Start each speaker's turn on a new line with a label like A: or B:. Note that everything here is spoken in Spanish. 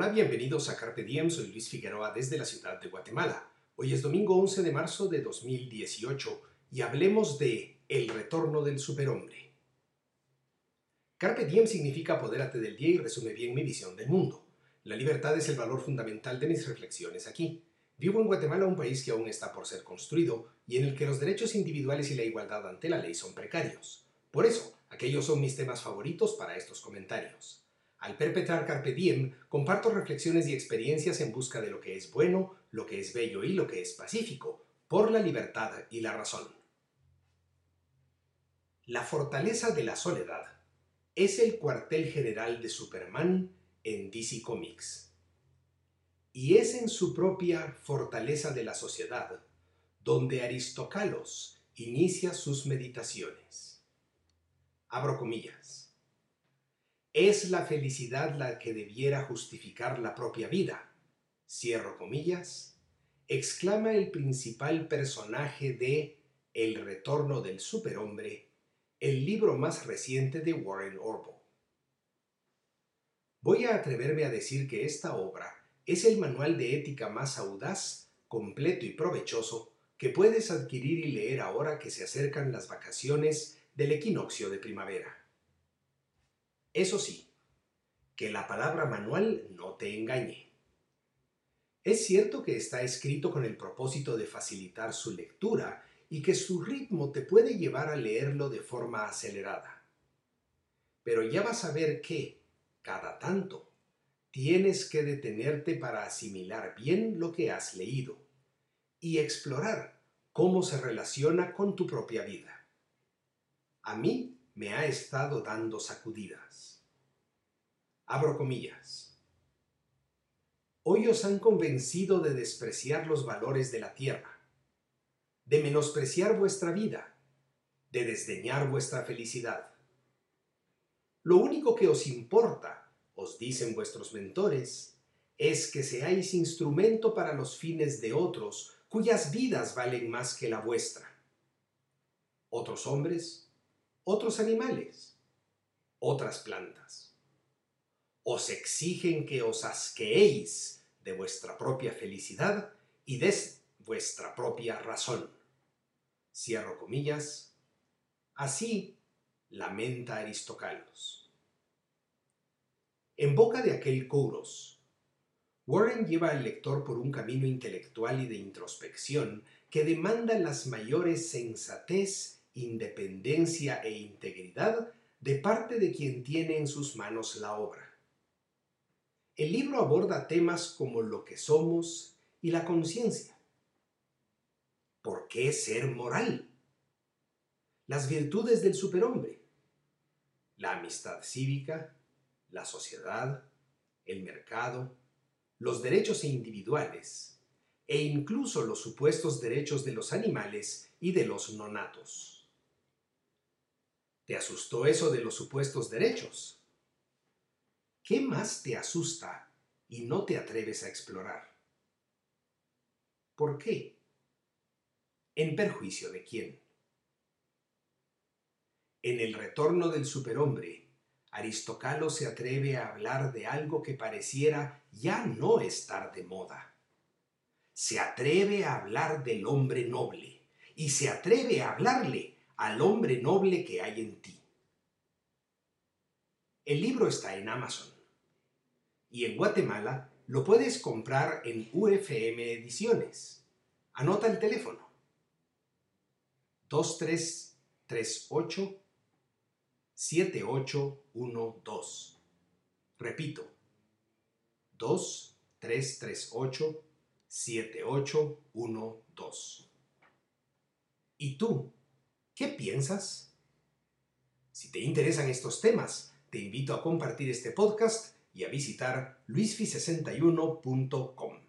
A: Hola, bienvenidos a Carpe Diem, soy Luis Figueroa desde la ciudad de Guatemala. Hoy es domingo 11 de marzo de 2018 y hablemos de El retorno del superhombre. Carpe Diem significa apodérate del día y resume bien mi visión del mundo. La libertad es el valor fundamental de mis reflexiones aquí. Vivo en Guatemala, un país que aún está por ser construido y en el que los derechos individuales y la igualdad ante la ley son precarios. Por eso, aquellos son mis temas favoritos para estos comentarios. Al perpetrar Carpe Diem, comparto reflexiones y experiencias en busca de lo que es bueno, lo que es bello y lo que es pacífico, por la libertad y la razón. La fortaleza de la soledad es el cuartel general de Superman en DC Comics. Y es en su propia fortaleza de la sociedad donde Aristocalos inicia sus meditaciones. Abro comillas. Es la felicidad la que debiera justificar la propia vida. Cierro comillas. Exclama el principal personaje de El retorno del superhombre, el libro más reciente de Warren Orbo. Voy a atreverme a decir que esta obra es el manual de ética más audaz, completo y provechoso que puedes adquirir y leer ahora que se acercan las vacaciones del equinoccio de primavera. Eso sí, que la palabra manual no te engañe. Es cierto que está escrito con el propósito de facilitar su lectura y que su ritmo te puede llevar a leerlo de forma acelerada. Pero ya vas a ver que, cada tanto, tienes que detenerte para asimilar bien lo que has leído y explorar cómo se relaciona con tu propia vida. A mí me ha estado dando sacudidas. Abro comillas. Hoy os han convencido de despreciar los valores de la tierra, de menospreciar vuestra vida, de desdeñar vuestra felicidad. Lo único que os importa, os dicen vuestros mentores, es que seáis instrumento para los fines de otros cuyas vidas valen más que la vuestra. Otros hombres, otros animales, otras plantas. Os exigen que os asqueéis de vuestra propia felicidad y de vuestra propia razón. Cierro comillas. Así lamenta Aristocalos. En boca de aquel Kouros, Warren lleva al lector por un camino intelectual y de introspección que demanda las mayores sensatez independencia e integridad de parte de quien tiene en sus manos la obra. El libro aborda temas como lo que somos y la conciencia. ¿Por qué ser moral? Las virtudes del superhombre. La amistad cívica, la sociedad, el mercado, los derechos individuales e incluso los supuestos derechos de los animales y de los nonatos. ¿Te asustó eso de los supuestos derechos? ¿Qué más te asusta y no te atreves a explorar? ¿Por qué? ¿En perjuicio de quién? En el retorno del superhombre, Aristocalo se atreve a hablar de algo que pareciera ya no estar de moda. Se atreve a hablar del hombre noble y se atreve a hablarle al hombre noble que hay en ti. El libro está en Amazon y en Guatemala lo puedes comprar en UFM Ediciones. Anota el teléfono. 2338 7812. Repito. 2338 7812. ¿Y tú? ¿Qué piensas? Si te interesan estos temas, te invito a compartir este podcast y a visitar luisfi61.com.